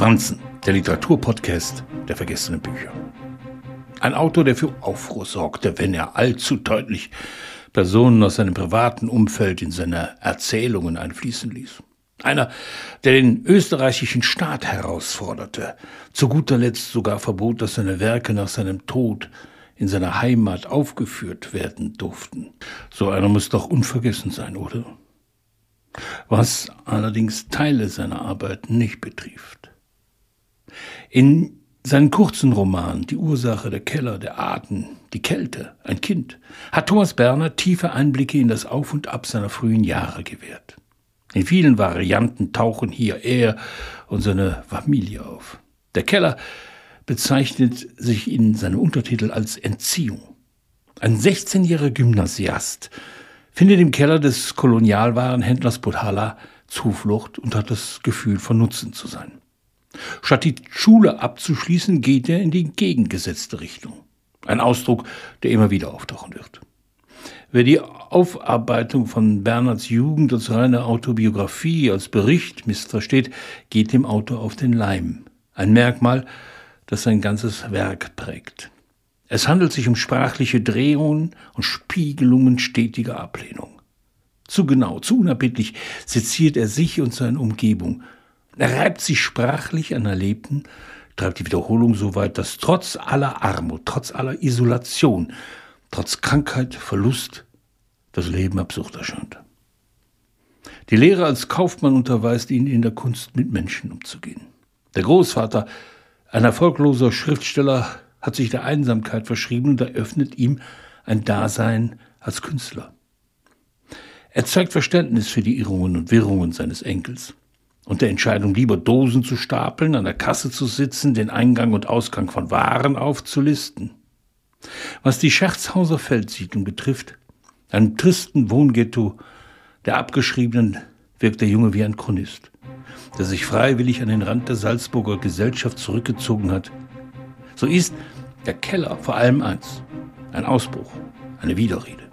Franzen, der Literaturpodcast der vergessenen Bücher. Ein Autor, der für Aufruhr sorgte, wenn er allzu deutlich Personen aus seinem privaten Umfeld in seine Erzählungen einfließen ließ. Einer, der den österreichischen Staat herausforderte, zu guter Letzt sogar verbot, dass seine Werke nach seinem Tod in seiner Heimat aufgeführt werden durften. So einer muss doch unvergessen sein, oder? Was allerdings Teile seiner Arbeit nicht betrifft. In seinen kurzen Roman Die Ursache der Keller, der Atem, die Kälte, ein Kind, hat Thomas Berner tiefe Einblicke in das Auf und Ab seiner frühen Jahre gewährt. In vielen Varianten tauchen hier er und seine Familie auf. Der Keller bezeichnet sich in seinem Untertitel als Entziehung. Ein 16-jähriger Gymnasiast findet im Keller des Kolonialwarenhändlers Podhala Zuflucht und hat das Gefühl von Nutzen zu sein. Statt die Schule abzuschließen, geht er in die entgegengesetzte Richtung. Ein Ausdruck, der immer wieder auftauchen wird. Wer die Aufarbeitung von Bernhards Jugend als reine Autobiografie, als Bericht missversteht, geht dem Autor auf den Leim. Ein Merkmal, das sein ganzes Werk prägt. Es handelt sich um sprachliche Drehungen und Spiegelungen stetiger Ablehnung. Zu genau, zu unerbittlich seziert er sich und seine Umgebung, er reibt sich sprachlich an Erlebten, treibt die Wiederholung so weit, dass trotz aller Armut, trotz aller Isolation, trotz Krankheit, Verlust, das Leben absurd erscheint. Die Lehre als Kaufmann unterweist ihn in der Kunst, mit Menschen umzugehen. Der Großvater, ein erfolgloser Schriftsteller, hat sich der Einsamkeit verschrieben und eröffnet ihm ein Dasein als Künstler. Er zeigt Verständnis für die Irrungen und Wirrungen seines Enkels und der Entscheidung, lieber Dosen zu stapeln, an der Kasse zu sitzen, den Eingang und Ausgang von Waren aufzulisten. Was die Scherzhauser Feldsiedlung betrifft, einem tristen Wohnghetto der Abgeschriebenen, wirkt der Junge wie ein Chronist, der sich freiwillig an den Rand der Salzburger Gesellschaft zurückgezogen hat. So ist der Keller vor allem eins, ein Ausbruch, eine Widerrede.